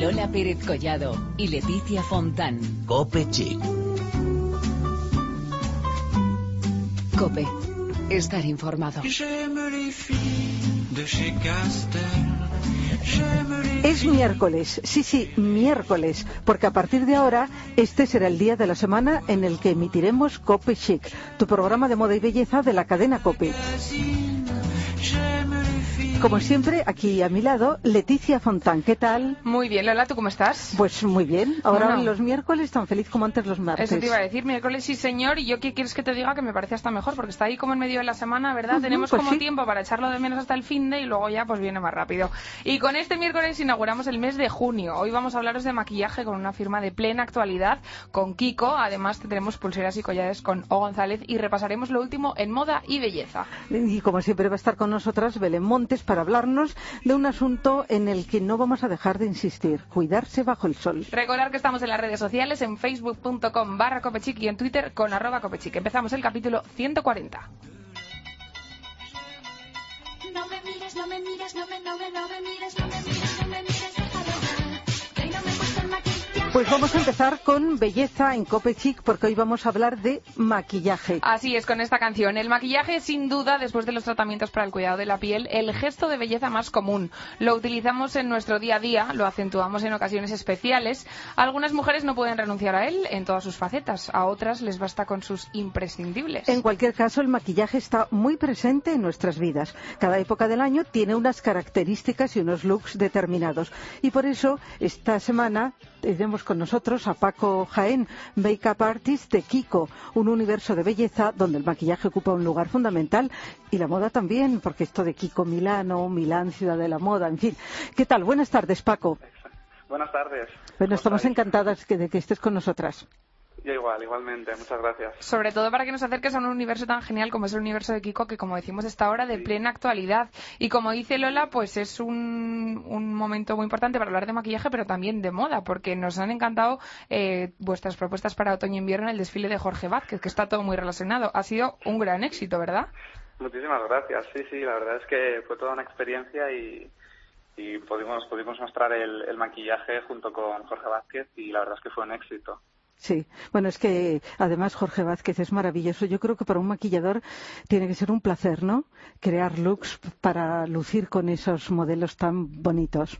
Lola Pérez Collado y Leticia Fontán. Cope Chic. Cope. Estar informado. Es miércoles, sí, sí, miércoles, porque a partir de ahora este será el día de la semana en el que emitiremos Cope Chic, tu programa de moda y belleza de la cadena Cope. Como siempre, aquí a mi lado, Leticia Fontán. ¿Qué tal? Muy bien, Lola, ¿tú cómo estás? Pues muy bien. Ahora Bueno. los miércoles tan feliz como antes los martes. Eso te iba a decir, miércoles sí señor, y yo qué quieres que te diga que me parece hasta mejor, porque está ahí como en medio de la semana, ¿verdad? Tenemos pues como sí. tiempo para echarlo de menos hasta el fin de y luego ya pues viene más rápido. Y con este miércoles inauguramos el mes de junio. Hoy vamos a hablaros de maquillaje con una firma de plena actualidad, con Kiko. Además tendremos pulseras y collares con O González y repasaremos lo último en moda y belleza. Y como siempre va a estar con nosotras Belén Montes para hablarnos de un asunto en el que no vamos a dejar de insistir, cuidarse bajo el sol. Recordar que estamos en las redes sociales, en facebook.com barra copechic y en twitter con arroba copechic. Empezamos el capítulo 140. No me mires, no me mires, no me, no me, no me mires, no me mires, no me mires, hablar. Que no me gusta el maquillaje. Pues vamos a empezar con belleza en Cope Chic porque hoy vamos a hablar de maquillaje. Así es, con esta canción. El maquillaje es sin duda, después de los tratamientos para el cuidado de la piel, el gesto de belleza más común. Lo utilizamos en nuestro día a día, lo acentuamos en ocasiones especiales. Algunas mujeres no pueden renunciar a él en todas sus facetas, a otras les basta con sus imprescindibles. En cualquier caso, el maquillaje está muy presente en nuestras vidas. Cada época del año tiene unas características y unos looks determinados. Y por eso, esta semana tenemos con nosotros a Paco Jaén, Makeup Artist de Kiko, un universo de belleza donde el maquillaje ocupa un lugar fundamental y la moda también, porque esto de Kiko Milano, Milán, Ciudad de la Moda, en fin. ¿Qué tal? Buenas tardes, Paco. Buenas tardes. Bueno, ¿Cómo estamos estáis? encantadas que- de que estés con nosotras. Yo igual, igualmente. Muchas gracias. Sobre todo para que nos acerques a un universo tan genial como es el universo de Kiko, que como decimos está ahora de plena actualidad. Y como dice Lola, pues es un, un momento muy importante para hablar de maquillaje, pero también de moda, porque nos han encantado eh, vuestras propuestas para otoño-invierno en el desfile de Jorge Vázquez, que está todo muy relacionado. Ha sido un gran éxito, ¿verdad? Muchísimas gracias. Sí, sí, la verdad es que fue toda una experiencia y, y pudimos, pudimos mostrar el, el maquillaje junto con Jorge Vázquez y la verdad es que fue un éxito. Sí, bueno, es que además Jorge Vázquez es maravilloso. Yo creo que para un maquillador tiene que ser un placer, ¿no? Crear looks para lucir con esos modelos tan bonitos.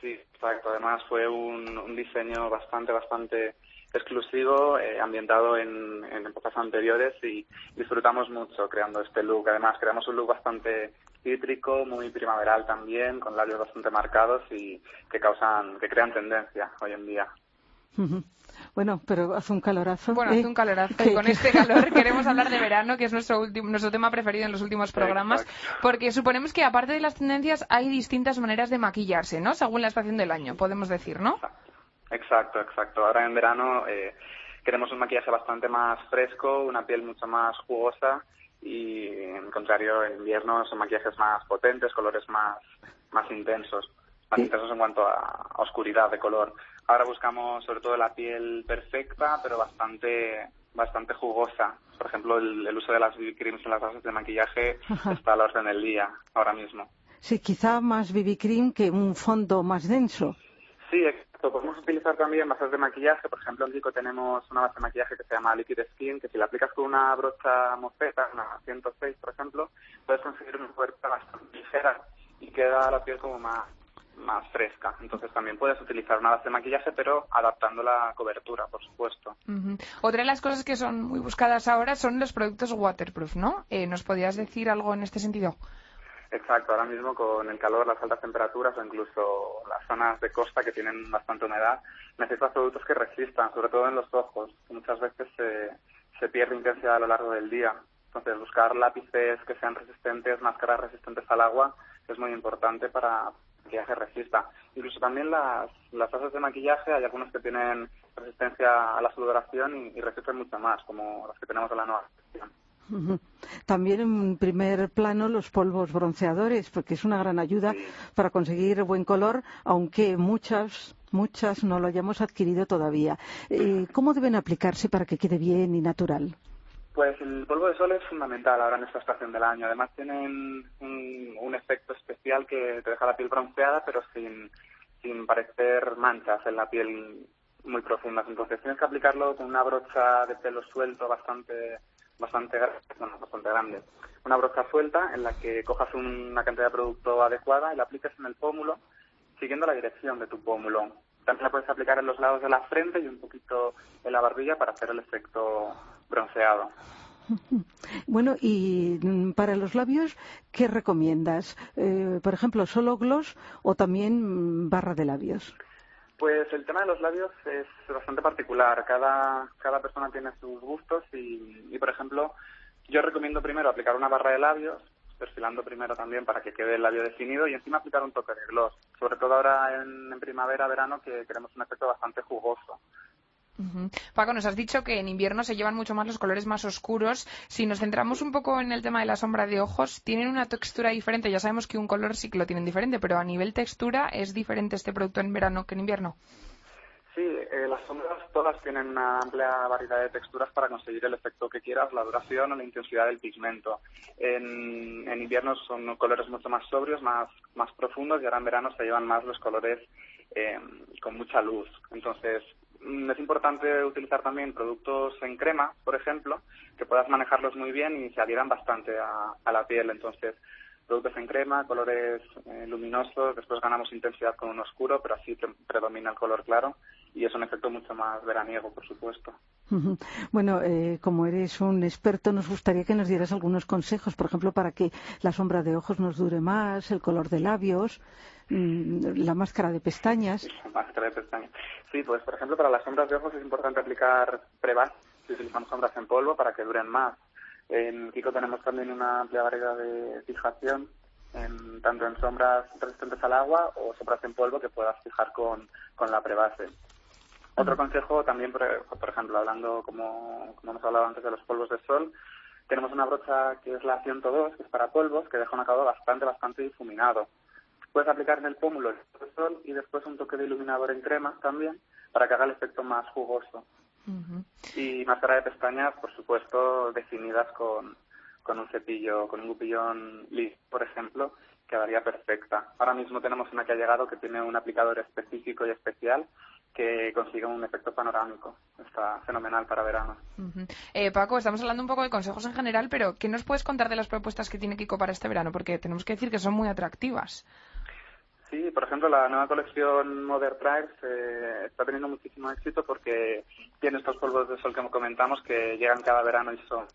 Sí, exacto. Además fue un, un diseño bastante, bastante exclusivo, eh, ambientado en, en épocas anteriores y disfrutamos mucho creando este look. Además creamos un look bastante cítrico, muy primaveral también, con labios bastante marcados y que causan, que crean tendencia hoy en día. Bueno, pero hace un calorazo. Bueno, ¿eh? hace un calorazo Que- y con que- este calor queremos hablar de verano, que es nuestro último, nuestro tema preferido en los últimos programas, porque suponemos que aparte de las tendencias hay distintas maneras de maquillarse, ¿no? Según la estación del año, podemos decir, ¿no? Exacto, exacto. Ahora en verano eh, queremos un maquillaje bastante más fresco, una piel mucho más jugosa y en contrario en invierno son maquillajes más potentes, colores más, más intensos, más Sí. intensos en cuanto a oscuridad de color. Ahora buscamos sobre todo la piel perfecta pero bastante bastante jugosa. Por ejemplo, el, el uso de las BB creams en las bases de maquillaje Ajá. está a la orden del día ahora mismo. Sí, quizá más BB cream que un fondo más denso. Sí, exacto. Podemos utilizar también bases de maquillaje. Por ejemplo, en Kiko tenemos una base de maquillaje que se llama Liquid Skin, que si la aplicas con una brocha mosqueta, una 106, por ejemplo, puedes conseguir una cobertura bastante ligera y queda la piel como más, más fresca. Entonces también puedes utilizar una base de maquillaje, pero adaptando la cobertura, por supuesto. Otra de las cosas que son muy buscadas ahora son los productos waterproof, ¿no? Eh, ¿Nos podrías decir algo en este sentido? Exacto, ahora mismo con el calor, las altas temperaturas o incluso las zonas de costa que tienen bastante humedad, necesitas productos que resistan, sobre todo en los ojos. Muchas veces se, se pierde intensidad a lo largo del día. Entonces, buscar lápices que sean resistentes, máscaras resistentes al agua, es muy importante para maquillaje resista. Incluso también las, las bases de maquillaje, hay algunos que tienen resistencia a la sudoración y, y resisten mucho más, como las que tenemos en la nueva colección. Ujú. También en primer plano los polvos bronceadores, porque es una gran ayuda Sí. para conseguir buen color, aunque muchas muchas no lo hayamos adquirido todavía. Eh, ¿Cómo deben aplicarse para que quede bien y natural? Pues el polvo de sol es fundamental ahora en esta estación del año. Además tienen un, efecto especial que te deja la piel bronceada, pero sin, sin parecer manchas en la piel muy profundas. Entonces tienes que aplicarlo con una brocha de pelo suelto bastante bastante, bueno, bastante grande. Una brocha suelta en la que cojas una cantidad de producto adecuada y la apliques en el pómulo siguiendo la dirección de tu pómulo. También la puedes aplicar en los lados de la frente y un poquito en la barbilla para hacer el efecto bronceado. Bueno, y mm, para los labios, ¿qué recomiendas? Eh, por ejemplo, ¿solo gloss o también mm, barra de labios? Pues el tema de los labios es bastante particular. Cada, cada persona tiene sus gustos y, y, por ejemplo, yo recomiendo primero aplicar una barra de labios, perfilando primero también para que quede el labio definido y encima aplicar un toque de gloss. Sobre todo ahora en, en primavera, verano, que queremos un efecto bastante jugoso. Paco, nos has dicho que en invierno se llevan mucho más los colores más oscuros. Si nos centramos un poco en el tema de la sombra de ojos, tienen una textura diferente. Ya sabemos que un color sí que lo tienen diferente, pero a nivel textura es diferente este producto en verano que en invierno. Sí, eh, las sombras todas tienen una amplia variedad de texturas para conseguir el efecto que quieras, la duración o la intensidad del pigmento. En, en invierno son colores mucho más sobrios, más, más profundos y ahora en verano se llevan más los colores eh, con mucha luz. Entonces, es importante utilizar también productos en crema, por ejemplo, que puedas manejarlos muy bien y se adhieran bastante a, a la piel. Entonces, productos en crema, colores eh, luminosos, después ganamos intensidad con un oscuro, pero así pre- predomina el color claro y es un efecto mucho más veraniego, por supuesto. Bueno, eh, como eres un experto, nos gustaría que nos dieras algunos consejos, por ejemplo, para que la sombra de ojos nos dure más, el color de labios, mm, la máscara de pestañas. Máscara de pestañas. Sí, pues por ejemplo para las sombras de ojos es importante aplicar prebas si utilizamos sombras en polvo para que duren más. En Kiko tenemos también una amplia variedad de fijación, en- tanto en sombras resistentes al agua o sombras en polvo que puedas fijar con, con la prebase. Otro consejo también, por, por ejemplo, hablando como, como hemos hablado antes de los polvos de sol, tenemos una brocha que es la 102, que es para polvos, que deja un acabado bastante, bastante difuminado. Puedes aplicar en el pómulo el sol y después un toque de iluminador en crema también, para que haga el efecto más jugoso. Ujú. Y máscara de pestañas, por supuesto, definidas con, con un cepillo, con un gupillón liso, por ejemplo, quedaría perfecta. Ahora mismo tenemos una que ha llegado que tiene un aplicador específico y especial que consigue un efecto panorámico. Está fenomenal para verano. Eh, Paco, estamos hablando un poco de consejos en general, pero ¿qué nos puedes contar de las propuestas que tiene Kiko para este verano? Porque tenemos que decir que son muy atractivas. Sí, por ejemplo, la nueva colección Modern Tribes eh, está teniendo muchísimo éxito porque tiene estos polvos de sol que comentamos que llegan cada verano y son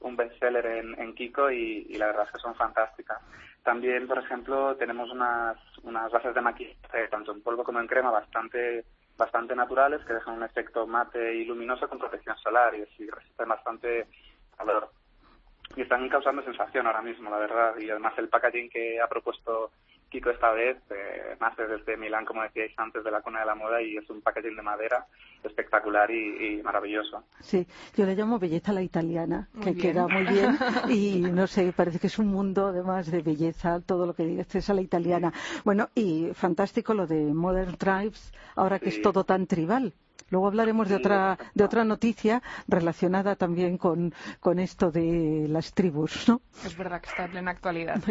un bestseller en, en Kiko y, y la verdad es que son fantásticas. También, por ejemplo, tenemos unas, unas bases de maquillaje, tanto en polvo como en crema, bastante bastante naturales que dejan un efecto mate y luminoso con protección solar y, y resisten bastante calor. Y están causando sensación ahora mismo, la verdad. Y además el packaging que ha propuesto Kiko esta vez eh, nace desde Milán, como decíais antes, de la cuna de la moda y es un packaging de madera espectacular y, y maravilloso. Sí, yo le llamo belleza a la italiana, Muy que bien. queda muy bien y no sé, parece que es un mundo además de belleza, todo lo que dices a la italiana. Bueno, y fantástico lo de Modern Tribes, ahora que es todo tan tribal. Luego hablaremos de otra de otra noticia relacionada también con, con esto de las tribus, ¿no? Es verdad que está en plena actualidad.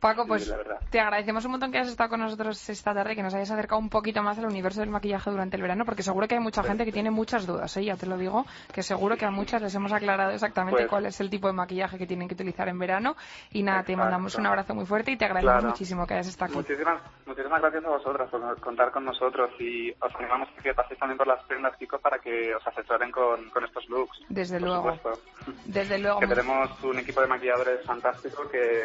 Paco, pues te agradecemos un montón que hayas estado con nosotros esta tarde, que nos hayas acercado un poquito más al universo del maquillaje durante el verano, porque seguro que hay mucha gente que tiene muchas dudas, ¿eh? ya te lo digo, que seguro que a muchas les hemos aclarado exactamente Pues- cuál es el tipo de maquillaje que tienen que utilizar en verano. Y nada, te mandamos un abrazo muy fuerte y te agradecemos Claro. muchísimo que hayas estado aquí. Muchísimas, muchísimas gracias a vosotros por contar con nosotros y os animamos a que paséis también por las tiendas Kiko para que os asesoren con, con estos looks. Desde luego. supuesto. Desde luego. Que tenemos un equipo de maquilladores fantástico que,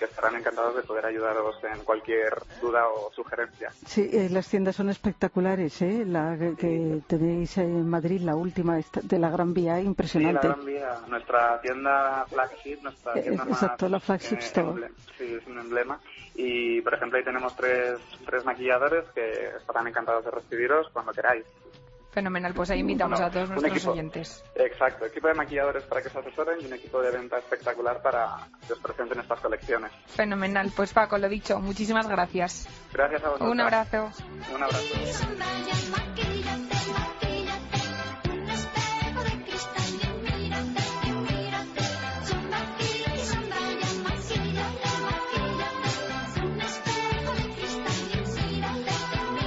que estarán encantados de poder ayudaros en cualquier duda o sugerencia. Sí, eh, las tiendas son espectaculares, ¿eh? La que, que tenéis en Madrid, la última de la Gran Vía, Sí, la impresionante. Gran Vía, nuestra tienda flagship, nuestra Eh, tienda más, exacto, la flagship store. emble- sí, es un emblema. Y, por ejemplo, ahí tenemos tres, tres maquilladores que estarán encantados de recibiros cuando queráis. Fenomenal, pues ahí invitamos Bueno, a todos nuestros equipo. oyentes. Exacto, equipo de maquilladores para que os asesoren y un equipo de venta espectacular para que os presenten estas colecciones. Fenomenal, pues Paco, lo dicho, muchísimas gracias. Gracias a vosotros. Un abrazo. Un abrazo.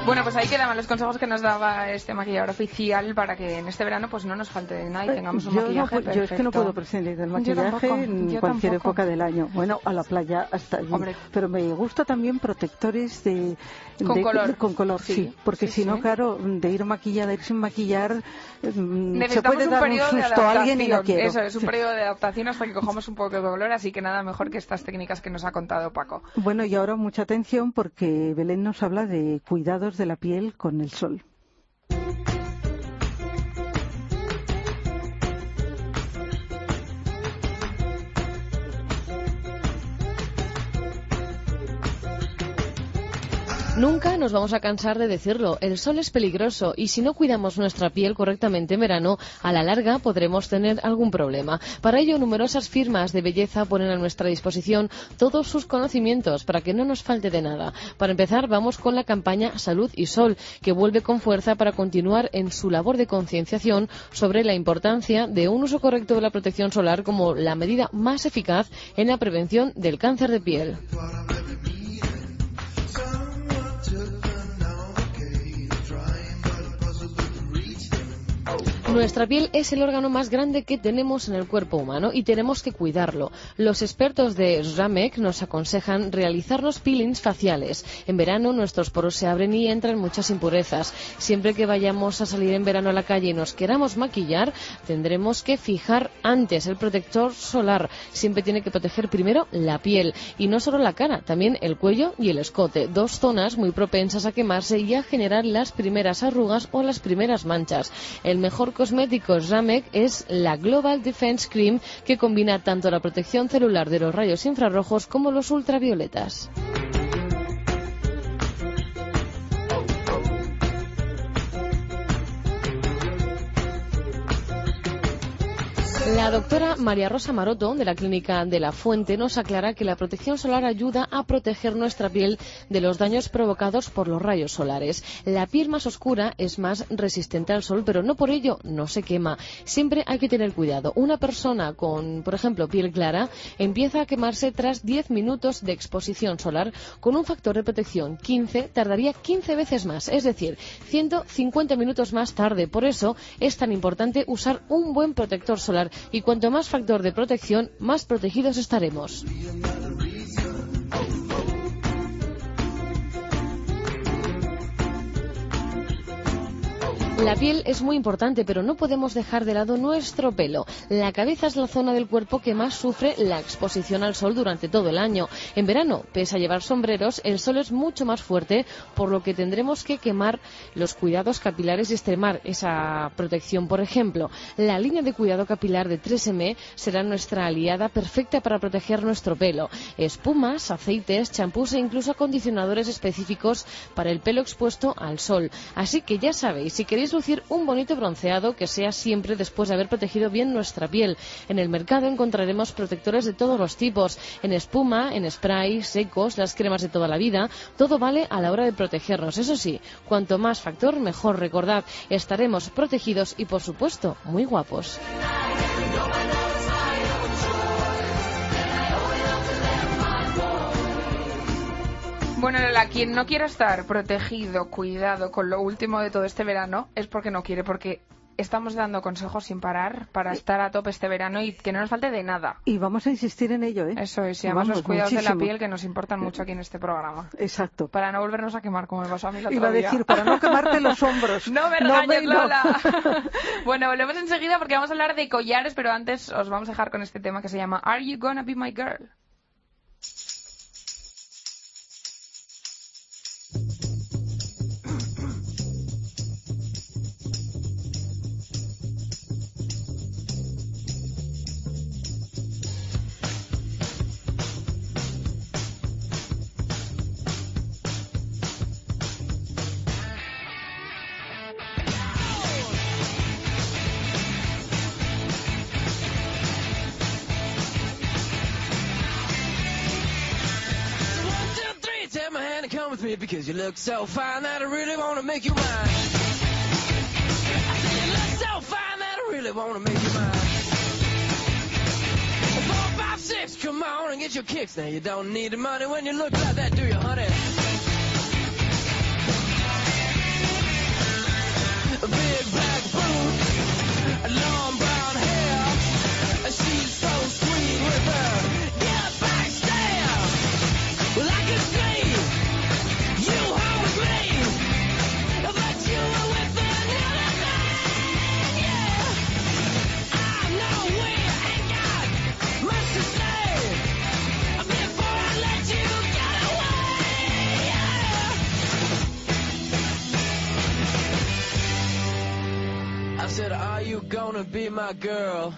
Bueno, pues ahí quedaban los consejos que nos daba este maquillador oficial para que en este verano pues no nos falte de nada y tengamos un yo, no maquillaje pu- yo es que no perfecto. puedo prescindir del maquillaje tampoco, en cualquier tampoco. época del año. Bueno, a la playa hasta allí. Hombre. Pero me gusta también protectores de, Con de- color. de- con color, sí. Sí, porque sí, si no, sí. claro, de ir maquillada, ir sin maquillar, se Necesitamos puede un dar un periodo de susto a alguien y no adaptación. quiero. Eso es, un periodo de adaptación hasta que cojamos un poco de dolor, así que nada mejor que estas técnicas que nos ha contado Paco. Bueno, y ahora mucha atención porque Belén nos habla de cuidados de la piel con el sol. Nunca nos vamos a cansar de decirlo, el sol es peligroso y si no cuidamos nuestra piel correctamente en verano, a la larga podremos tener algún problema. Para ello, numerosas firmas de belleza ponen a nuestra disposición todos sus conocimientos para que no nos falte de nada. Para empezar, vamos con la campaña Salud y Sol, que vuelve con fuerza para continuar en su labor de concienciación sobre la importancia de un uso correcto de la protección solar como la medida más eficaz en la prevención del cáncer de piel. Nuestra piel es el órgano más grande que tenemos en el cuerpo humano y tenemos que cuidarlo. Los expertos de Ramek nos aconsejan realizarnos peelings faciales. En verano nuestros poros se abren y entran muchas impurezas. Siempre que vayamos a salir en verano a la calle y nos queramos maquillar, tendremos que fijar antes el protector solar. Siempre tiene que proteger primero la piel y no solo la cara, también el cuello y el escote, dos zonas muy propensas a quemarse y a generar las primeras arrugas o las primeras manchas. El mejor cosmético Ramek es la Global Defense Cream que combina tanto la protección celular de los rayos infrarrojos como los ultravioletas. La doctora María Rosa Maroto, de la Clínica de la Fuente, nos aclara que la protección solar ayuda a proteger nuestra piel de los daños provocados por los rayos solares. La piel más oscura es más resistente al sol, pero no por ello no se quema. Siempre hay que tener cuidado. Una persona con, por ejemplo, piel clara empieza a quemarse tras 10 minutos de exposición solar con un factor de protección 15, tardaría 15 veces más, es decir, 150 minutos más tarde. Por eso es tan importante usar un buen protector solar y cuanto más factor de protección, más protegidos estaremos. La piel es muy importante, pero no podemos dejar de lado nuestro pelo. La cabeza es la zona del cuerpo que más sufre la exposición al sol durante todo el año. En verano, pese a llevar sombreros, el sol es mucho más fuerte, por lo que tendremos que quemar los cuidados capilares y extremar esa protección. Por ejemplo, la línea de cuidado capilar de 3M será nuestra aliada perfecta para proteger nuestro pelo. Espumas, aceites, champús e incluso acondicionadores específicos para el pelo expuesto al sol. Así que ya sabéis, si queréis un bonito bronceado, que sea siempre después de haber protegido bien nuestra piel. En el mercado encontraremos protectores de todos los tipos, en espuma, en spray, secos, las cremas de toda la vida. Todo vale a la hora de protegernos. Eso sí, cuanto más factor, mejor. Recordad, estaremos protegidos y, por supuesto, muy guapos. Bueno, Lola, quien no quiera estar protegido, cuidado con lo último de todo este verano, es porque no quiere, porque estamos dando consejos sin parar para estar a tope este verano y que no nos falte de nada. Y vamos a insistir en ello, ¿eh? Eso es, y además Vamos, los cuidados de la piel que nos importan mucho aquí en este programa. Exacto. Para no volvernos a quemar, como me pasó a mí otro Iba a decir, para no quemarte los hombros. No me No regañes, no. Lola. bueno, volvemos enseguida porque vamos a hablar de collares, pero antes os vamos a dejar con este tema que se llama Are You Gonna Be My Girl? because you look so fine that I really want to make you mine. I said you look so fine that I really want to make you mine. Four, five, six, come on and get your kicks. Now you don't need the money when you look like that, do you, honey? Big bang. Be my girl?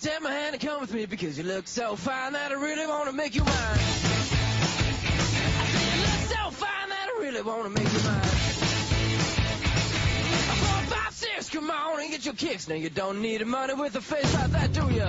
Take my hand and come with me because you look so fine that I really want to make you mine. I say you look so fine that I really want to make you mine. Four, five, six, come on and get your kicks. Now you don't need a money with a face like that, do ya?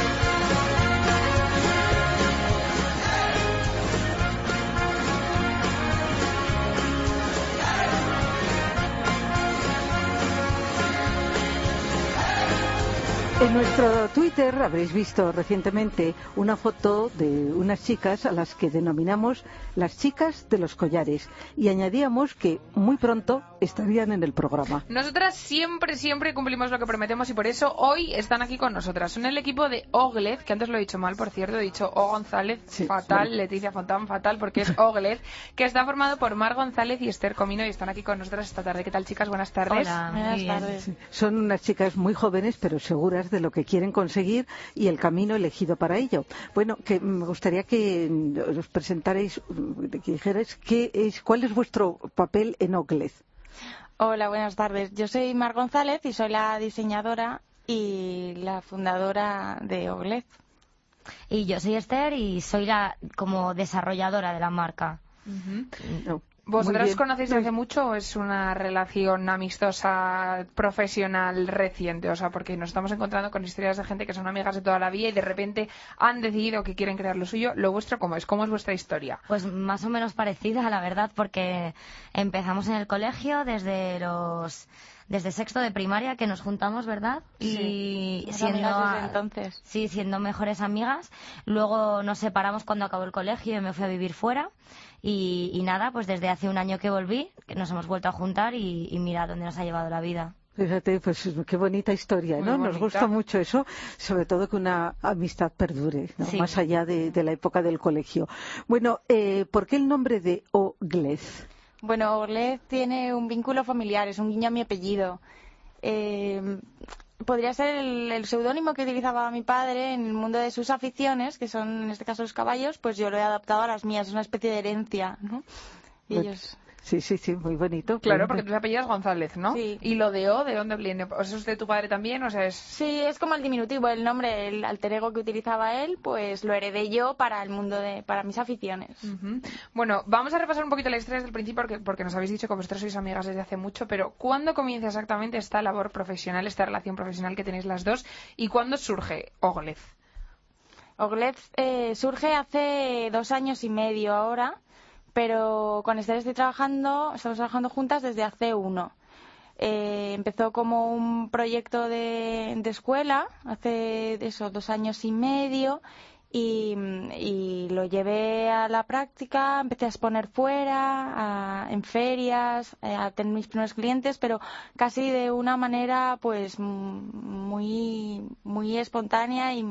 En nuestro Twitter habréis visto recientemente una foto de unas chicas a las que denominamos las chicas de los collares y añadíamos que muy pronto estarían en el programa. Nosotras siempre, siempre cumplimos lo que prometemos y por eso hoy están aquí con nosotras. Son el equipo de Oglez, que antes lo he dicho mal, por cierto, he dicho O González, Sí, fatal, bueno. Leticia Fontán, fatal, porque es Oglez, que está formado por Mar González y Esther Comino y están aquí con nosotras esta tarde. ¿Qué tal, chicas? Buenas tardes. Buenas tardes. Son unas chicas muy jóvenes pero seguras de lo que quieren conseguir y el camino elegido para ello. Bueno, que me gustaría que mm, os presentarais, mm, que dijerais qué es, cuál es vuestro papel en Oglez. Hola, buenas tardes. Yo soy Mar González y soy la diseñadora y la fundadora de Oglez. Y yo soy Esther y soy la como desarrolladora de la marca. No, ¿Vosotras conocéis desde hace mucho o es una relación amistosa, profesional, reciente? O sea, porque nos estamos encontrando con historias de gente que son amigas de toda la vida y de repente han decidido que quieren crear lo suyo. ¿Lo vuestro cómo es? ¿Cómo es vuestra historia? Pues más o menos parecida, la verdad, porque empezamos en el colegio desde los desde sexto de primaria que nos juntamos, ¿verdad? Y siendo amigas desde a- entonces. sí, siendo mejores amigas. Luego nos separamos cuando acabó el colegio y me fui a vivir fuera. Y, y nada, pues desde hace un año que volví, que nos hemos vuelto a juntar y, y mira dónde nos ha llevado la vida. Fíjate, pues qué bonita historia, ¿no? Nos gusta mucho eso, sobre todo que una amistad perdure, ¿no? Sí. más allá de, de la época del colegio. Bueno, eh, ¿por qué el nombre de Oglez? Bueno, Oglez tiene un vínculo familiar, es un guiño a mi apellido. Eh, podría ser el, el seudónimo que utilizaba mi padre en el mundo de sus aficiones, que son en este caso los caballos, pues yo lo he adaptado a las mías, es una especie de herencia, ¿no? Y Bueno, ellos... Sí, sí, sí, muy bonito. Claro, porque tú te apellidas González, ¿no? Sí. ¿Y lo de O, de dónde viene? ¿O ¿Eso es de tu padre también? O sea, es... Sí, es como el diminutivo, el nombre, el alter ego que utilizaba él, pues lo heredé yo para el mundo de, para mis aficiones. Bueno, vamos a repasar un poquito la historia desde el principio porque, porque nos habéis dicho que vosotros sois amigas desde hace mucho, pero ¿cuándo comienza exactamente esta labor profesional, esta relación profesional que tenéis las dos? ¿Y cuándo surge Oglez? Oglez eh, surge hace dos años y medio ahora, pero con Esther estoy trabajando, estamos trabajando juntas desde hace uno. Eh, empezó como un proyecto de, de escuela hace eso, dos años y medio y, y lo llevé a la práctica, empecé a exponer fuera, a- en ferias, eh, a tener mis primeros clientes, pero casi de una manera pues muy, muy espontánea y,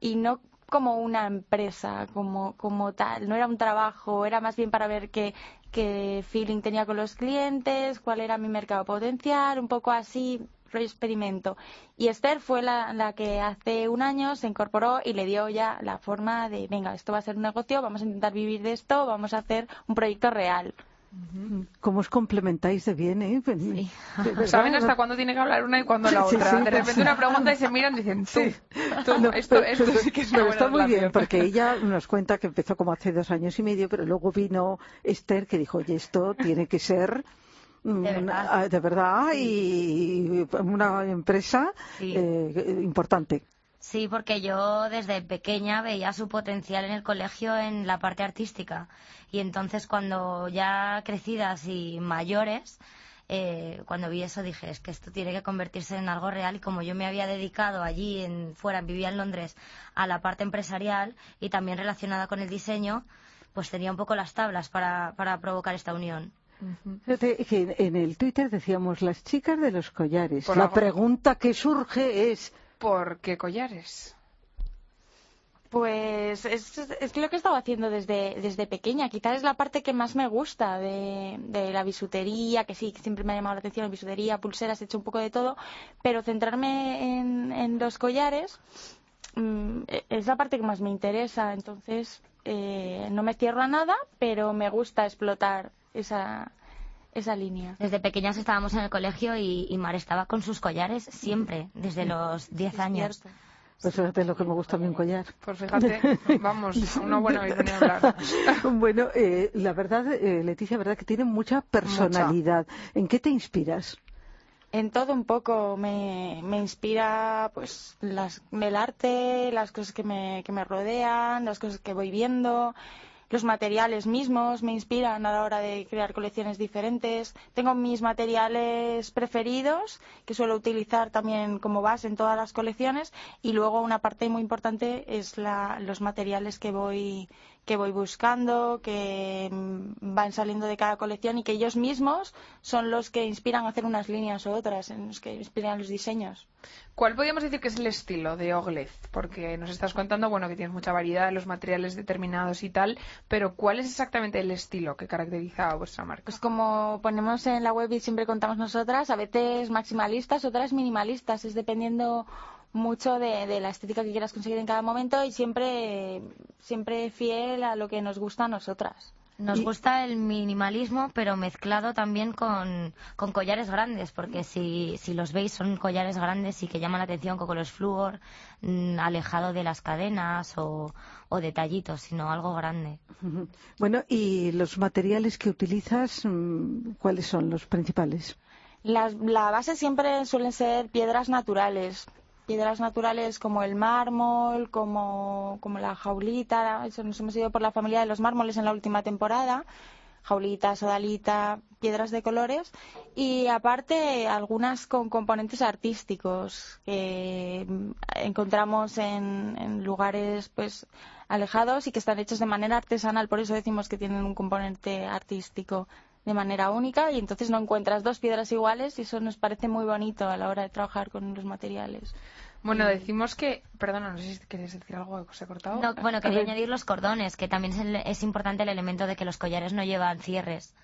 y no como una empresa como, como tal, no era un trabajo, era más bien para ver qué, qué feeling tenía con los clientes, cuál era mi mercado potencial, un poco así, rollo experimento. Y Esther fue la, la que hace un año se incorporó y le dio ya la forma de, venga, esto va a ser un negocio, vamos a intentar vivir de esto, vamos a hacer un proyecto real. ¿Cómo os complementáis de bien, eh? De verdad, ¿Saben ¿no? hasta cuándo tiene que hablar una y cuándo la Sí, otra? sí, de repente sí. una pregunta y se miran y dicen, tú, tú, No, esto, pero- esto pero- sí que es una pero buena está muy bien, porque ella nos cuenta que empezó como hace dos años y medio, pero luego vino Esther que dijo, oye, esto tiene que ser mm, De una- verdad. ah, de verdad y una empresa Sí. eh, importante. Sí, porque yo desde pequeña veía su potencial en el colegio en la parte artística. Y entonces cuando ya crecidas y mayores, eh, cuando vi eso dije, es que esto tiene que convertirse en algo real. Y como yo me había dedicado allí en fuera, vivía en Londres, a la parte empresarial y también relacionada con el diseño, pues tenía un poco las tablas para, para provocar esta unión. En- en el Twitter decíamos las chicas de los collares. Por La pregunta que surge es, ¿Por qué collares? Pues es, es lo que he estado haciendo desde, desde pequeña. Quizás es la parte que más me gusta de, de la bisutería, que sí, siempre me ha llamado la atención la bisutería, pulseras, he hecho un poco de todo, pero centrarme en, en los collares mm, es la parte que más me interesa. Entonces, eh, no me cierro a nada, pero me gusta explotar esa, esa línea. Desde pequeñas estábamos en el colegio y, y Mar estaba con sus collares siempre, desde los 10 Es años. pues fíjate lo que me gusta a mí un collar. Pues fíjate, vamos, una buena a hablar. Bueno, eh, la verdad, eh, Leticia, verdad que tiene mucha personalidad. ¿En qué te inspiras? En todo un poco me, me inspira pues las, el arte, las cosas que me, que me rodean, las cosas que voy viendo, los materiales mismos me inspiran a la hora de crear colecciones diferentes. Tengo mis materiales preferidos que suelo utilizar también como base en todas las colecciones y luego una parte muy importante es la, los materiales que voy que voy buscando, que mm, van saliendo de cada colección y que ellos mismos son los que inspiran a hacer unas líneas u otras, en los que inspiran los diseños. ¿Cuál podríamos decir que es el estilo de Oglez? Porque nos estás contando, bueno, que tienes mucha variedad de los materiales determinados y tal, pero ¿cuál es exactamente el estilo que caracteriza a vuestra marca? Pues como ponemos en la web y siempre contamos nosotras, a veces maximalistas, otras minimalistas, es dependiendo mucho de, de la estética que quieras conseguir en cada momento y siempre, siempre fiel a lo que nos gusta a nosotras. Nos gusta el minimalismo, pero mezclado también con, con collares grandes, porque si, si los veis son collares grandes y que llaman la atención con colores flúor, mm, alejado de las cadenas o, o detallitos, sino algo grande. Bueno, ¿y los materiales que utilizas, mm, cuáles son los principales? Las- la base siempre suelen ser piedras naturales. Piedras naturales como el mármol, como, como la jaulita. Eso nos hemos ido por la familia de los mármoles en la última temporada. Jaulita, sodalita, piedras de colores. Y aparte, algunas con componentes artísticos que encontramos en, en lugares pues alejados y que están hechos de manera artesanal. Por eso decimos que tienen un componente artístico de manera única y entonces no encuentras dos piedras iguales y eso nos parece muy bonito a la hora de trabajar con los materiales. Bueno, decimos que, perdona, no sé si querías decir algo que se ha cortado. No, bueno, quería añadir los cordones, que también es, el- es importante el elemento de que los collares no llevan cierres.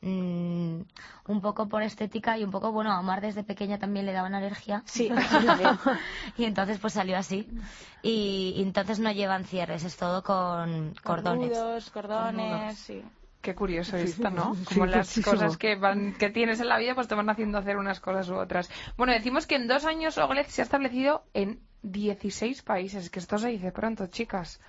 Mm, un poco por estética y un poco, bueno, a Mar desde pequeña también le daban alergia. Sí, y entonces pues salió así. Y, y entonces no llevan cierres, es todo con cordones. Nudos, cordones, sí. Qué curioso esto, ¿no? sí, Como las muchísimo. cosas que van, que tienes en la vida, pues te van haciendo hacer unas cosas u otras. Bueno, decimos que en dos años Oglez se ha establecido en 16 países, que esto se dice pronto, chicas.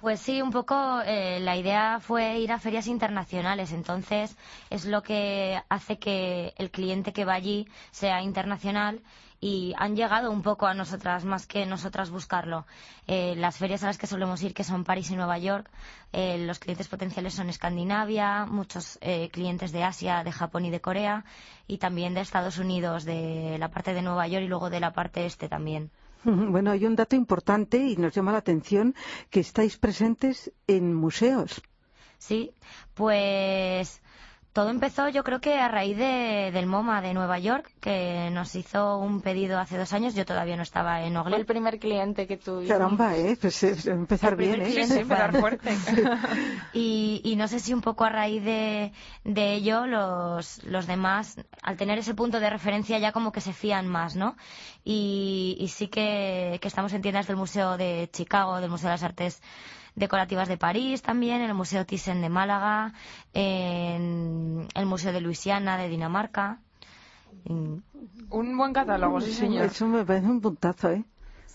Pues sí, un poco eh, la idea fue ir a ferias internacionales, entonces es lo que hace que el cliente que va allí sea internacional y han llegado un poco a nosotras más que nosotras buscarlo. Eh, las ferias a las que solemos ir, que son París y Nueva York, eh, los clientes potenciales son Escandinavia, muchos eh, clientes de Asia, de Japón y de Corea y también de Estados Unidos, de la parte de Nueva York y luego de la parte este también. Bueno, hay un dato importante y nos llama la atención que estáis presentes en museos. Sí, pues todo empezó yo creo que a raíz de, del MoMA de Nueva York, que nos hizo un pedido hace dos años, yo todavía no estaba en Fue Ogle. el primer cliente que tuvimos. Caramba, ¿eh? Pues eh, empezar El bien, ¿eh? cliente empezar fuerte. Y, y no sé si un poco a raíz de, de ello los, los demás, al tener ese punto de referencia ya como que se fían más, ¿no? Y, y sí que, que estamos en tiendas del Museo de Chicago, del Museo de las Artes Decorativas de París también, en el Museo Thyssen de Málaga, en el Museo de Luisiana de Dinamarca. Y, Un buen catálogo, sí, señor. Eso me parece un puntazo, ¿eh?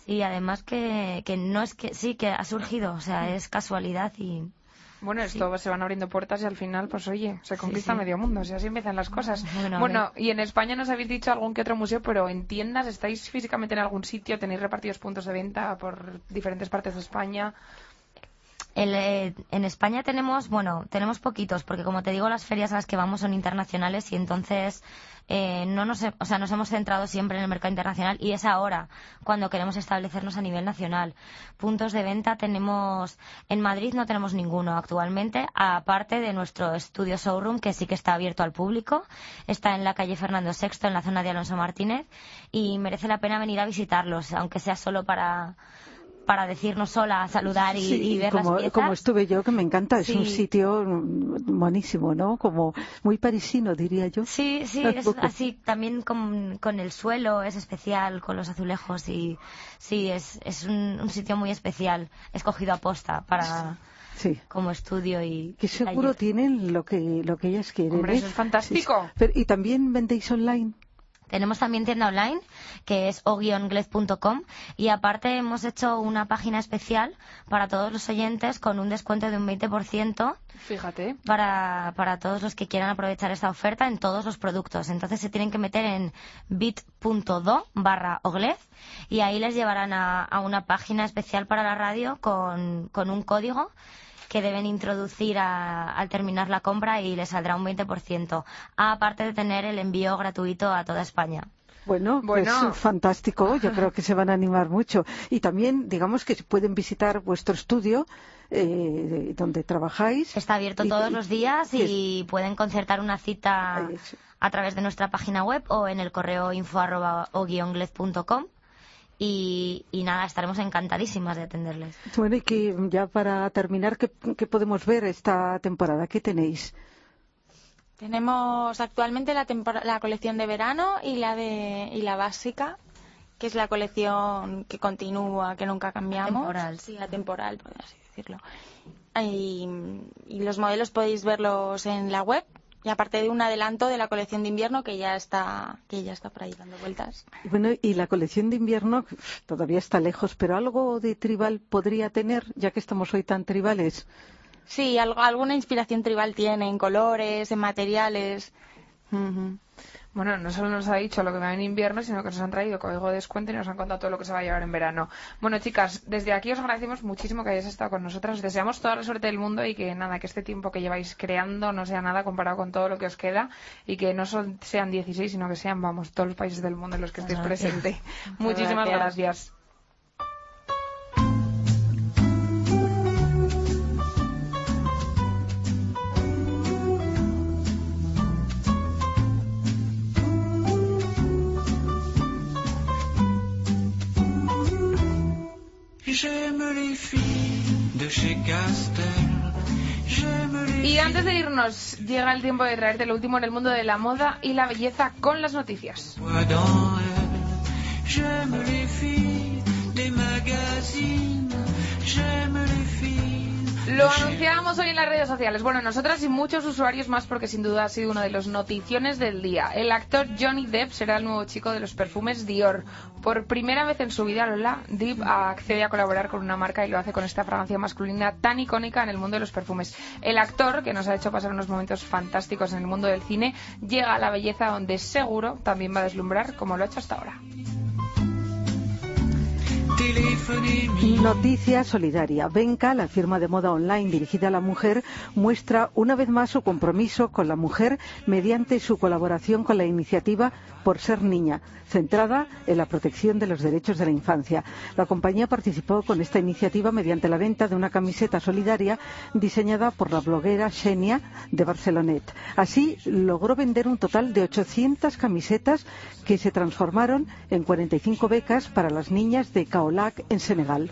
y además que, que no es que, sí, que ha surgido, o sea, es casualidad y... Bueno, esto se van abriendo puertas y al final, pues oye, se conquista sí. medio mundo, si así empiezan las cosas. Bueno, Bueno, y en España nos habéis dicho algún que otro museo, pero en tiendas, ¿estáis físicamente en algún sitio? ¿Tenéis repartidos puntos de venta por diferentes partes de España? El, eh, en España tenemos, bueno, tenemos poquitos, porque como te digo, las ferias a las que vamos son internacionales y entonces eh, no nos, o sea, nos hemos centrado siempre en el mercado internacional y es ahora cuando queremos establecernos a nivel nacional. Puntos de venta tenemos, en Madrid no tenemos ninguno actualmente, aparte de nuestro estudio showroom que sí que está abierto al público, está en la calle Fernando VI, en la zona de Alonso Martínez y merece la pena venir a visitarlos, aunque sea solo para para decirnos hola, saludar y, Sí, y ver como, las piezas. como estuve yo, que me encanta, es un sitio buenísimo, ¿no? Como muy parisino, diría yo. Sí, sí, es así. También con, con el suelo es especial, con los azulejos y sí, es, es un, un sitio muy especial, escogido a posta para Sí. como estudio y Que seguro taller. tienen lo que, lo que ellas quieren. Hombre, ¿eh? eso es fantástico. Sí, pero- ¿Y también vendéis online? Tenemos también tienda online, que es o-glez.com, y aparte hemos hecho una página especial para todos los oyentes con un descuento de un 20% Fíjate. para, para todos los que quieran aprovechar esta oferta en todos los productos. Entonces se tienen que meter en bit.do barra oglez y ahí les llevarán a, a una página especial para la radio con, con un código que deben introducir a- al terminar la compra y les saldrá un 20%, aparte de tener el envío gratuito a toda España. Bueno, Bueno. pues fantástico, yo creo que se van a animar mucho. Y también, digamos que pueden visitar vuestro estudio eh, donde trabajáis. Está abierto Y- todos y- los días y pueden concertar una cita a través de nuestra página web o en el correo info arroba o guionglez.com y, y nada, estaremos encantadísimas de atenderles. Bueno, y que ya para terminar, ¿qué, qué podemos ver esta temporada? ¿Qué tenéis? Tenemos actualmente la, tempora- la colección de verano y la de y la básica, que es la colección que continúa, que nunca cambiamos. Temporal. Sí, la temporal, por así decirlo. Y, y los modelos podéis verlos en la web. Y aparte de un adelanto de la colección de invierno que ya está que ya está por ahí dando vueltas. Bueno, y la colección de invierno todavía está lejos, pero algo de tribal podría tener, ya que estamos hoy tan tribales. Sí, algo, alguna inspiración tribal tiene en colores, en materiales. Bueno, no solo nos ha dicho lo que va en invierno, sino que nos han traído código de descuento y nos han contado todo lo que se va a llevar en verano. Bueno, chicas, desde aquí os agradecemos muchísimo que hayáis estado con nosotras. Os deseamos toda la suerte del mundo y que nada, que este tiempo que lleváis creando no sea nada comparado con todo lo que os queda y que no son, sean 16, sino que sean, vamos, todos los países del mundo en los que estéis Gracias. presente. Muchísimas gracias. gracias. J'aime les filles de chez Castel. J'aime les Y antes de irnos, llega el tiempo de traerte lo último en el mundo de la moda y la belleza con las noticias. voix dans elles. J'aime les filles des magazines. J'aime les filles Lo anunciábamos hoy en las redes sociales. Bueno, nosotras y muchos usuarios más porque sin duda ha sido uno de los noticiones del día. El actor Johnny Depp será el nuevo chico de los perfumes Dior. Por primera vez en su vida, Lola, Depp accede a colaborar con una marca y lo hace con esta fragancia masculina tan icónica en el mundo de los perfumes. El actor, que nos ha hecho pasar unos momentos fantásticos en el mundo del cine, llega a la belleza donde seguro también va a deslumbrar como lo ha hecho hasta ahora. Noticia solidaria. Venka, la firma de moda online dirigida a la mujer, muestra una vez más su compromiso con la mujer mediante su colaboración con la iniciativa Por ser niña, centrada en la protección de los derechos de la infancia. La compañía participó con esta iniciativa mediante la venta de una camiseta solidaria diseñada por la bloguera Xenia de Barcelonet. Así logró vender un total de 800 camisetas que se transformaron en 45 becas para las niñas de Senegal.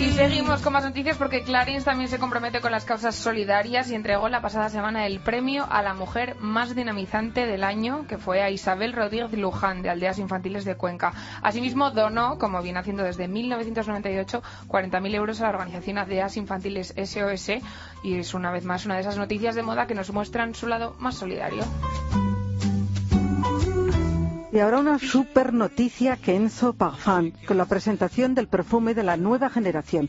Y seguimos con más noticias porque Clarins también se compromete con las causas solidarias y entregó la pasada semana el premio a la mujer más dinamizante del año, que fue a Isabel Rodríguez Luján, de Aldeas Infantiles de Cuenca. Asimismo, donó, como viene haciendo desde 1998, 40.000 euros a la organización Aldeas Infantiles SOS y es una vez más una de esas noticias de moda que nos muestran su lado más solidario. Y ahora una super noticia que Enzo Parfum, con la presentación del perfume de la nueva generación.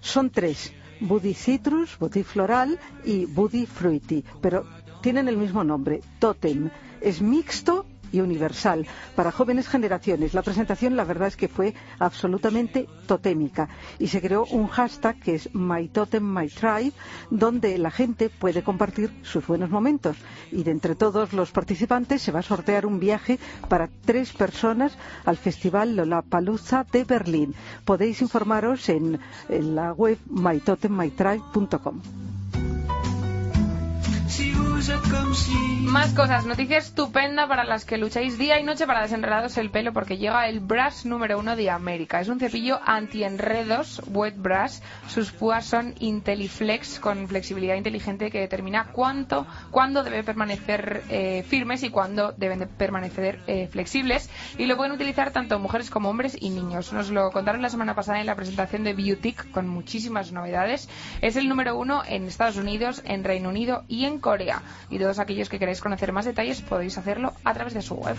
Son tres, Buddy Citrus, Buddy Floral y Buddy Fruity, pero tienen el mismo nombre, Totem. Es mixto y universal para jóvenes generaciones. La presentación, la verdad es que fue absolutamente totémica y se creó un hashtag que es My Totem, My Tribe, donde la gente puede compartir sus buenos momentos. Y de entre todos los participantes se va a sortear un viaje para tres personas al Festival Lollapalooza de Berlín. Podéis informaros en, la web mytotemmytribe.com. Más cosas, noticia estupenda para las que lucháis día y noche para desenredaros el pelo porque llega el brush número uno de América. Es un cepillo anti-enredos, wet brush. Sus púas son IntelliFlex con flexibilidad inteligente que determina cuánto, cuándo debe permanecer eh, firmes y cuándo deben de permanecer eh, flexibles. Y lo pueden utilizar tanto mujeres como hombres y niños. Nos lo contaron la semana pasada en la presentación de Beautic con muchísimas novedades. Es el número uno en Estados Unidos, en Reino Unido y en Corea. Y todos aquellos que queráis conocer más detalles podéis hacerlo a través de su web.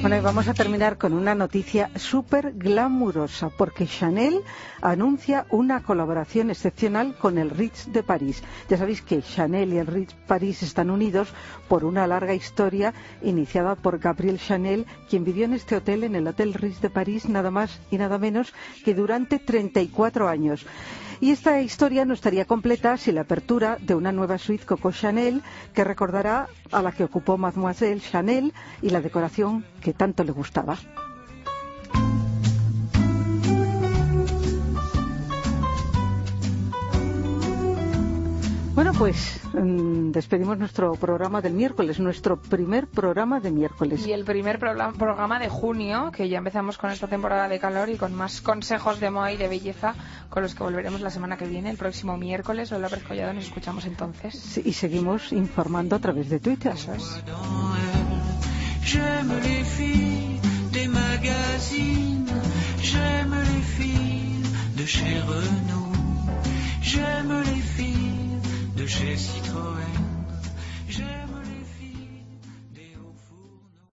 Bueno, y vamos a terminar con una noticia súper glamurosa, porque Chanel anuncia una colaboración excepcional con el Ritz de París. Ya sabéis que Chanel y el Ritz París están unidos por una larga historia iniciada por Gabriel Chanel, quien vivió en este hotel, en el Hotel Ritz de París, nada más y nada menos que durante 34 años. Y esta historia no estaría completa sin la apertura de una nueva suite Coco Chanel que recordará a la que ocupó Mademoiselle Chanel y la decoración que tanto le gustaba. Pues mm, despedimos nuestro programa del miércoles, nuestro primer programa de miércoles. Y el primer programa, programa de junio, que ya empezamos con esta temporada de calor y con más consejos de moda y de belleza, con los que volveremos la semana que viene, el próximo miércoles. Hola, Pérez Collado, nos escuchamos entonces. Sí, y seguimos informando a través de Twitter. Eso es. J'aime les filles des magazines, j'aime les filles de chez Renault, j'aime les filles de chez Citroën.